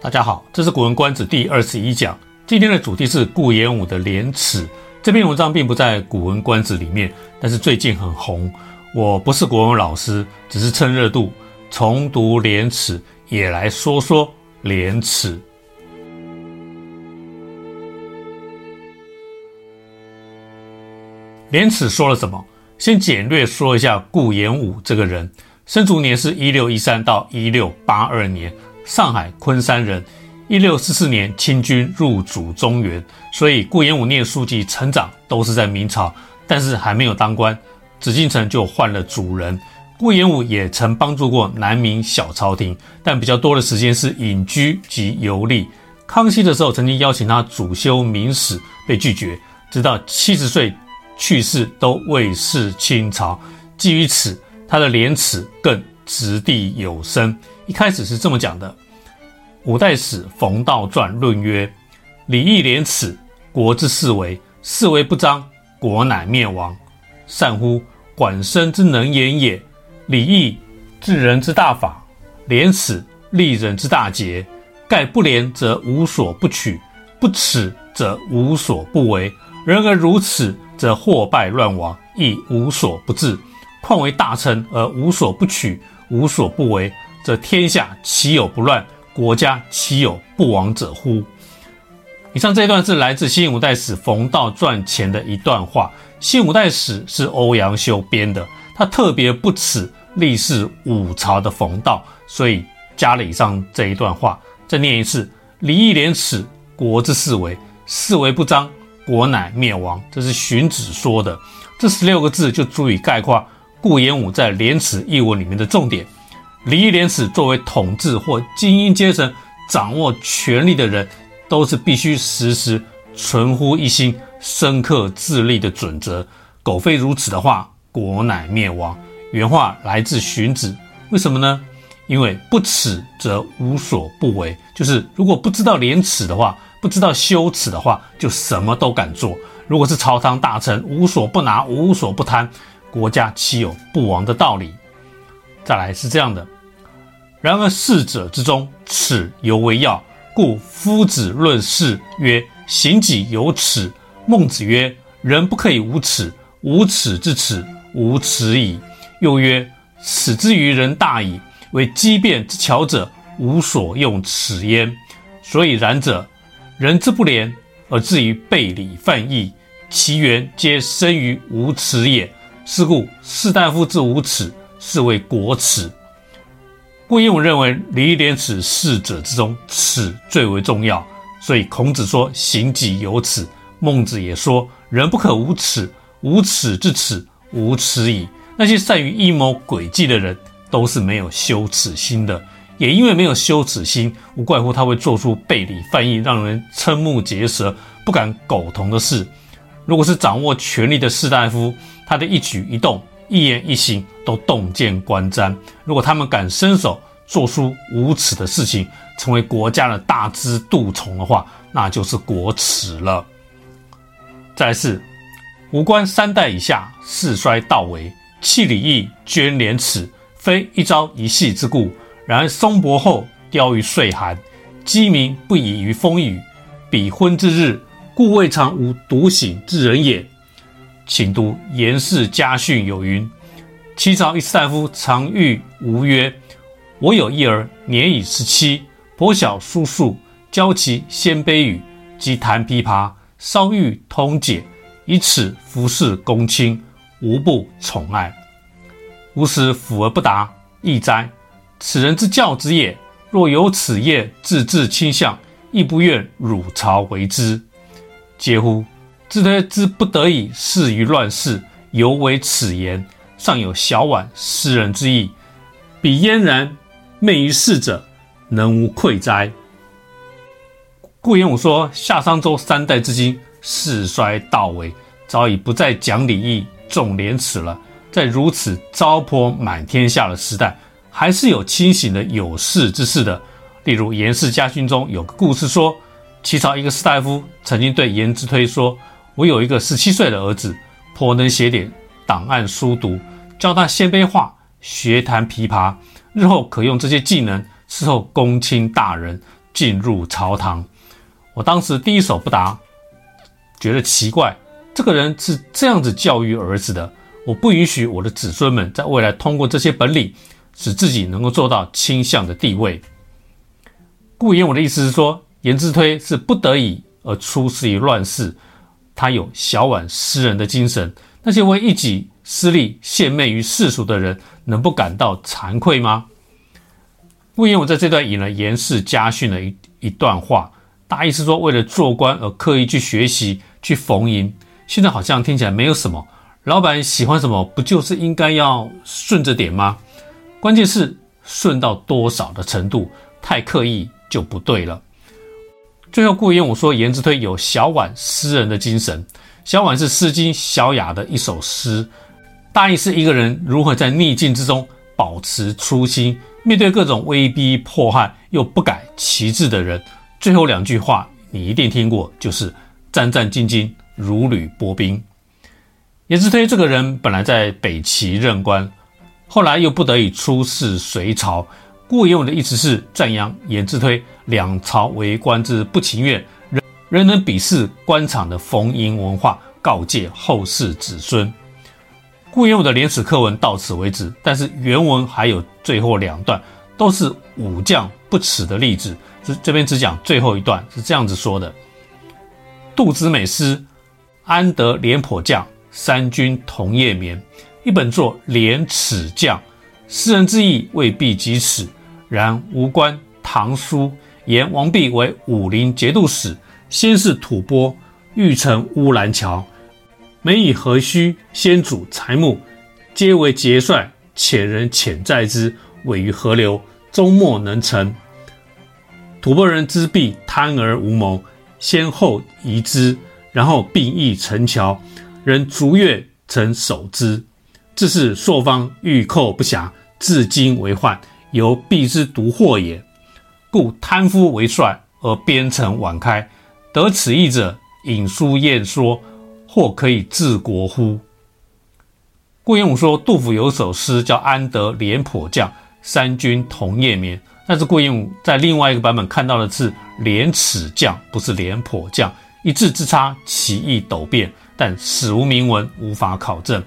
大家好，这是《古文观止》第二十一讲。今天的主题是顾炎武的《廉耻》。这篇文章并不在《古文观止》里面，但是最近很红。我不是国文老师，只是趁热度重读《廉耻》，也来说说《廉耻》。《廉耻》说了什么？先简略说一下顾炎武这个人。生卒年是一六一三到一六八二年，上海昆山人。一六四四年清军入主中原，所以顾炎武念书及成长都是在明朝，但是还没有当官，紫禁城就换了主人。顾炎武也曾帮助过南明小朝廷，但比较多的时间是隐居及游历。康熙的时候曾经邀请他主修明史，被拒绝，直到七十岁去世都未识清朝。基于此。他的《廉耻》更掷地有声。一开始是这么讲的：五代史冯道传论曰：“礼义廉耻，国之四维；四维不彰，国乃灭亡。善乎！管生之能言也。礼义，治人之大法；廉耻，立人之大节。盖不廉则无所不取，不耻则无所不为。人而如此，则祸败乱亡，亦无所不至。”况为大臣而无所不取，无所不为，则天下岂有不乱？国家岂有不亡者乎？以上这一段是来自《新五代史·冯道传》前的一段话。《新五代史》是欧阳修编的，他特别不齿历仕五朝的冯道，所以加了以上这一段话。再念一次：礼义廉耻，国之四维；四维不张，国乃灭亡。这是荀子说的。这十六个字就足以概括。顾炎武在《廉耻》一文里面的重点，礼义廉耻作为统治或精英阶层掌握权力的人，都是必须时时存乎一心、深刻自立的准则。苟非如此的话，国乃灭亡。原话来自荀子。为什么呢？因为不耻则无所不为，就是如果不知道廉耻的话，不知道羞耻的话，就什么都敢做。如果是朝堂大臣，无所不拿，无所不贪。国家岂有不亡的道理？再来是这样的。然而四者之中，耻尤为要。故夫子论事曰：“行己有耻。”孟子曰：“人不可以无耻，无耻之耻，无耻矣。”又曰：“耻之于人大矣，为机变之巧者，无所用耻焉。”所以然者，人之不廉而至于背礼犯义，其源皆生于无耻也。是故士大夫之无耻，是谓国耻。顾炎武认为礼义廉耻四者之中，耻最为重要，所以孔子说行己有耻，孟子也说人不可无耻，无耻之耻，无耻矣。那些善于阴谋诡计的人，都是没有羞耻心的，也因为没有羞耻心，无怪乎他会做出背礼犯义、让人瞠目结舌、不敢苟同的事。如果是掌握权力的士大夫，他的一举一动、一言一行都洞见观瞻。如果他们敢伸手做出无耻的事情，成为国家的大支蠹虫的话，那就是国耻了。再来是，吾观三代以下，世衰道微，弃礼义，捐廉耻，非一朝一夕之故。然而松柏后，凋于岁寒，鸡鸣不已于风雨，彼昏之日，故未尝无独醒之人也。请读颜氏家训有云：齐朝一大夫常諭吴曰：“我有一儿，年已十七，颇晓书数，教其鲜卑语，及弹琵琶，稍欲通解，以此服侍公卿，无不宠爱。吾使辅而不达，义哉！此人之教之也。若有此业，自治倾向，亦不愿汝朝为之。嗟乎！”自推之不得已，事于乱世，犹为此言，尚有小挽失人之意。彼嫣然昧于世者，能无愧哉？顾炎武说：夏商周三代之今，世衰道微，早已不再讲礼义、重廉耻了。在如此糟粕满天下的时代，还是有清醒的有识之士的。例如颜氏家训中有个故事说，齐朝一个士大夫曾经对颜之推说。我有一个十七岁的儿子，颇能写点档案书读，教他鲜卑话，学弹琵琶，日后可用这些技能伺候公卿大人，进入朝堂。我当时第一手不答，觉得奇怪，这个人是这样子教育儿子的。我不允许我的子孙们在未来通过这些本领，使自己能够做到卿相的地位。顾炎武的意思是说，颜之推是不得已而出师于乱世，他有小宛诗人的精神。那些为一己私利献媚于世俗的人，能不感到惭愧吗？顾炎武在这段引了严氏家训的一一段话，大意是说，为了做官而刻意去学习、去逢迎，现在好像听起来没有什么。老板喜欢什么，不就是应该要顺着点吗？关键是顺到多少的程度，太刻意就不对了。最后，顾炎武说，颜之推有小宛诗人的精神。小宛是《诗经·小雅》的一首诗，大意是一个人如何在逆境之中保持初心，面对各种威逼迫害又不改其志的人。最后两句话你一定听过，就是战战兢兢，如履薄冰。颜之推这个人本来在北齐任官，后来又不得已出仕隋朝。顾炎武的意思是赞扬颜之推两朝为官之不情愿。仍能鄙视官场的逢迎文化，告诫后世子孙。顾炎武的廉耻课文到此为止，但是原文还有最后两段，都是武将不耻的例子。这这边只讲最后一段，是这样子说的：杜子美诗，安得廉颇将，三军同夜眠。一本作廉耻将，诗人之意未必及此，然吴观《唐书》言王弼为武林节度使。先是吐蕃，欲成乌兰桥，每以何须先主材木，皆为节帅遣人遣载之，毁于河流，终莫能成。吐蕃人知必贪而无谋，先后移之，然后并邑成桥，人逐月曾守之。自是朔方欲寇不暇，至今为患，由弼之独祸也。故贪夫为帅，而边城晚开。得此意者，引书验说，或可以治国乎？顾炎武说，杜甫有首诗叫“安得廉颇将，三军同夜眠”，但是顾炎武在另外一个版本看到的是“廉耻将”，不是“廉颇将”，一字之差，其意陡变，但史无明文，无法考证。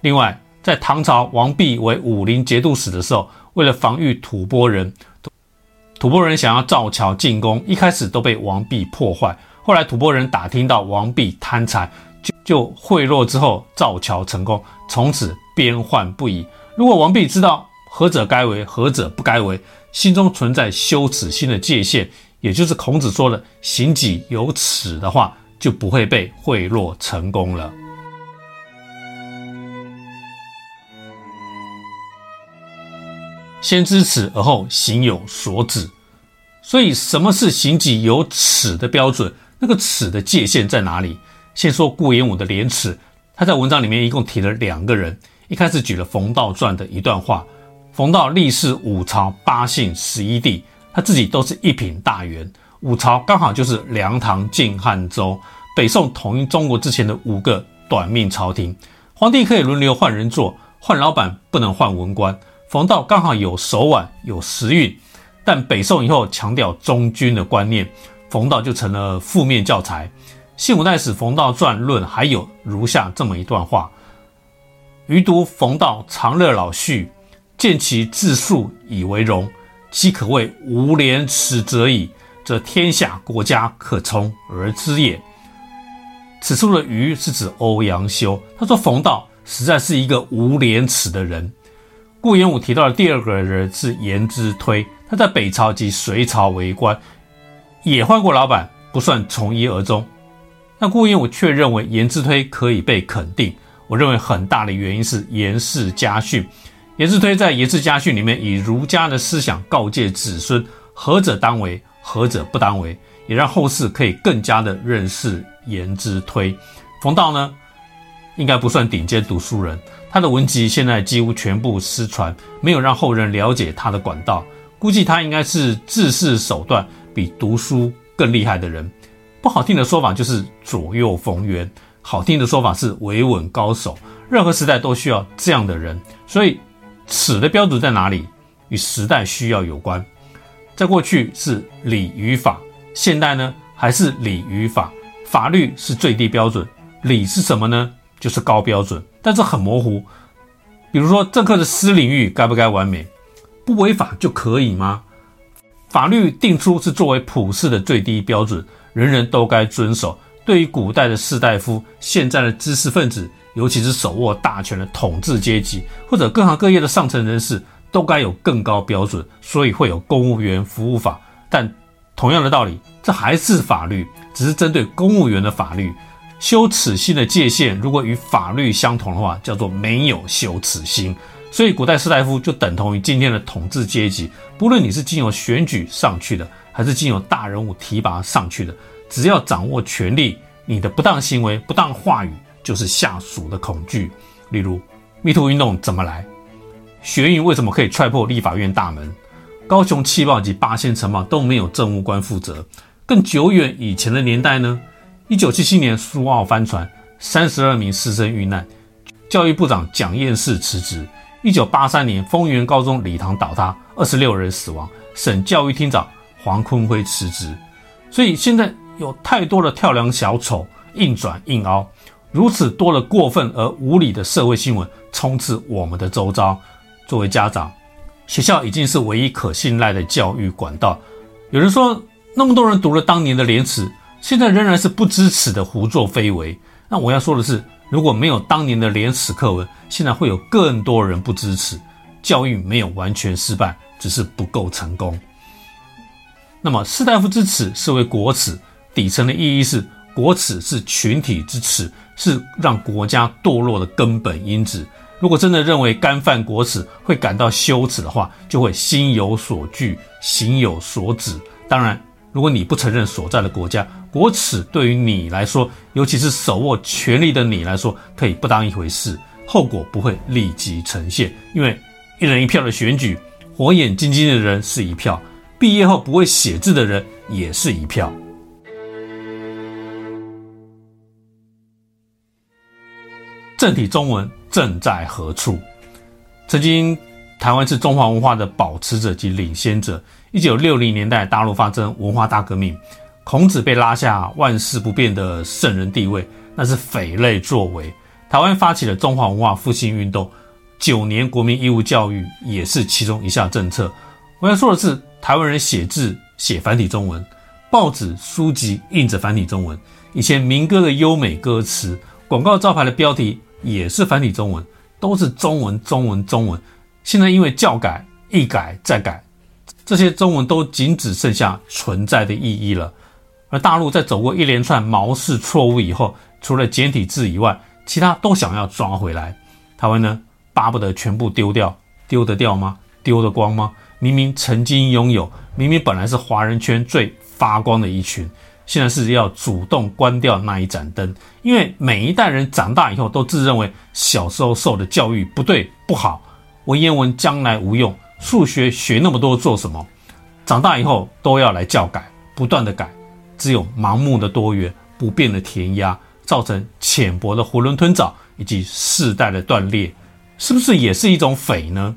另外，在唐朝王弼为武林节度使的时候，为了防御吐蕃人。吐蕃人想要造桥进攻，一开始都被王弼破坏。后来吐蕃人打听到王弼贪财，就就贿赂之后造桥成功，从此边患不已。如果王弼知道何者该为，何者不该为，心中存在羞耻心的界限，也就是孔子说的“行己有耻”的话，就不会被贿赂成功了。先知耻而后行有所指，所以什么是行己有耻的标准？那个耻的界限在哪里？先说顾炎武的廉耻，他在文章里面一共提了两个人。一开始举了冯道传的一段话：冯道历仕五朝八姓十一地，他自己都是一品大员。五朝刚好就是梁、唐、晋、汉、周，北宋统一中国之前的五个短命朝廷。皇帝可以轮流换人做，换老板不能换文官。冯道刚好有手腕，有时运，但北宋以后强调忠君的观念，冯道就成了负面教材。《晋五代史·冯道传论》还有如下这么一段话：余读冯道长乐老序，见其自述以为荣，其可谓无廉耻者矣，则天下国家可从而知也。此处的余是指欧阳修，他说冯道实在是一个无廉耻的人。顾炎武提到的第二个人是颜之推，他在北朝及隋朝为官，也换过老板，不算从一而终。那顾炎武却认为颜之推可以被肯定。我认为很大的原因是颜氏家训。颜之推在颜氏家训里面以儒家的思想告诫子孙何者当为，何者不当为，也让后世可以更加的认识颜之推。冯道呢，应该不算顶尖读书人。他的文集现在几乎全部失传，没有让后人了解他的管道。估计他应该是治世手段比读书更厉害的人。不好听的说法就是左右逢源，好听的说法是维稳高手。任何时代都需要这样的人。所以，耻的标准在哪里？与时代需要有关。在过去是礼与法，现代呢还是礼与法。法律是最低标准，礼是什么呢？就是高标准，但是很模糊。比如说政客的私领域该不该完美？不违法就可以吗？法律定出是作为普世的最低标准，人人都该遵守。对于古代的士大夫，现在的知识分子，尤其是手握大权的统治阶级，或者各行各业的上层人士，都该有更高标准。所以会有公务员服务法。但同样的道理，这还是法律，只是针对公务员的法律。羞耻心的界限，如果与法律相同的话，叫做没有羞耻心。所以古代士大夫就等同于今天的统治阶级。不论你是经由选举上去的，还是经由大人物提拔上去的。只要掌握权力，你的不当行为、不当话语就是下属的恐惧。例如密图运动怎么来？学运为什么可以踹破立法院大门？高雄气爆及八仙尘爆都没有政务官负责。更久远以前的年代呢？一九七七年苏澳帆船，三十二名师生遇难，教育部长蒋彦士辞职。一九八三年丰原高中礼堂倒塌，二十六人死亡，省教育厅长黄坤辉辞职。所以现在。有太多的跳梁小丑、硬转硬凹，如此多的过分而无理的社会新闻充斥我们的周遭。作为家长，学校已经是唯一可信赖的教育管道。有人说，那么多人读了当年的廉耻，现在仍然是不知耻的胡作非为。那我要说的是，如果没有当年的廉耻课文，现在会有更多人不知耻。教育没有完全失败，只是不够成功。那么士大夫之耻是为国耻。底层的意义是，国耻是群体之耻，是让国家堕落的根本因子。如果真的认为干犯国耻会感到羞耻的话，就会心有所惧，行有所止。当然，如果你不承认所在的国家，国耻对于你来说，尤其是手握权力的你来说，可以不当一回事，后果不会立即呈现。因为一人一票的选举，火眼金睛的人是一票，毕业后不会写字的人也是一票。正体中文正在何处？曾经，台湾是中华文化的保持者及领先者。一九六零年代，大陆发生文化大革命，孔子被拉下万世不变的圣人地位，那是匪类作为。台湾发起了中华文化复兴运动，九年国民义务教育也是其中一项政策。我要说的是，台湾人写字写繁体中文，报纸书籍印着繁体中文，以前民歌的优美歌词，广告招牌的标题。也是繁体中文，都是中文，中文，中文。现在因为教改，一改再改，这些中文都仅只剩下存在的意义了。而大陆在走过一连串毛氏错误以后，除了简体字以外，其他都想要抓回来。台湾呢，巴不得全部丢掉，丢得掉吗？丢得光吗？明明曾经拥有，明明本来是华人圈最发光的一群。现在是要主动关掉那一盏灯，因为每一代人长大以后都自认为小时候受的教育不对不好，文言文将来无用，数学学那么多做什么？长大以后都要来教改，不断的改，只有盲目的多元，不变的填鸭，造成浅薄的囫囵吞枣以及世代的断裂，是不是也是一种匪呢？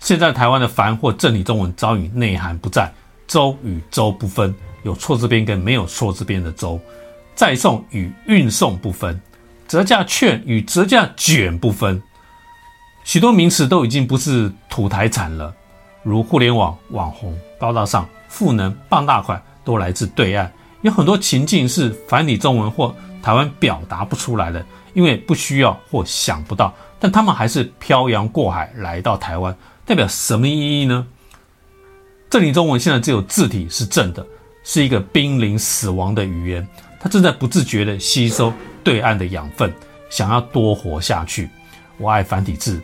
现在台湾的繁或正体中文早已内涵不在，州与州不分。有错字边跟没有错字边的州，再送与运送不分，折价券与折价卷不分，许多名词都已经不是土台产了，如互联网、网红、高大上、赋能、傍大款，都来自对岸。有很多情境是繁体中文或台湾表达不出来的，因为不需要或想不到，但他们还是漂洋过海来到台湾，代表什么意义呢？正体中文现在只有字体是正的。是一个濒临死亡的语言，它正在不自觉地吸收对岸的养分，想要多活下去。我爱繁体字，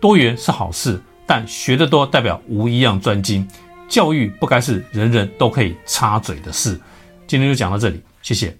多元是好事，但学得多代表无一样专精。教育不该是人人都可以插嘴的事。今天就讲到这里，谢谢。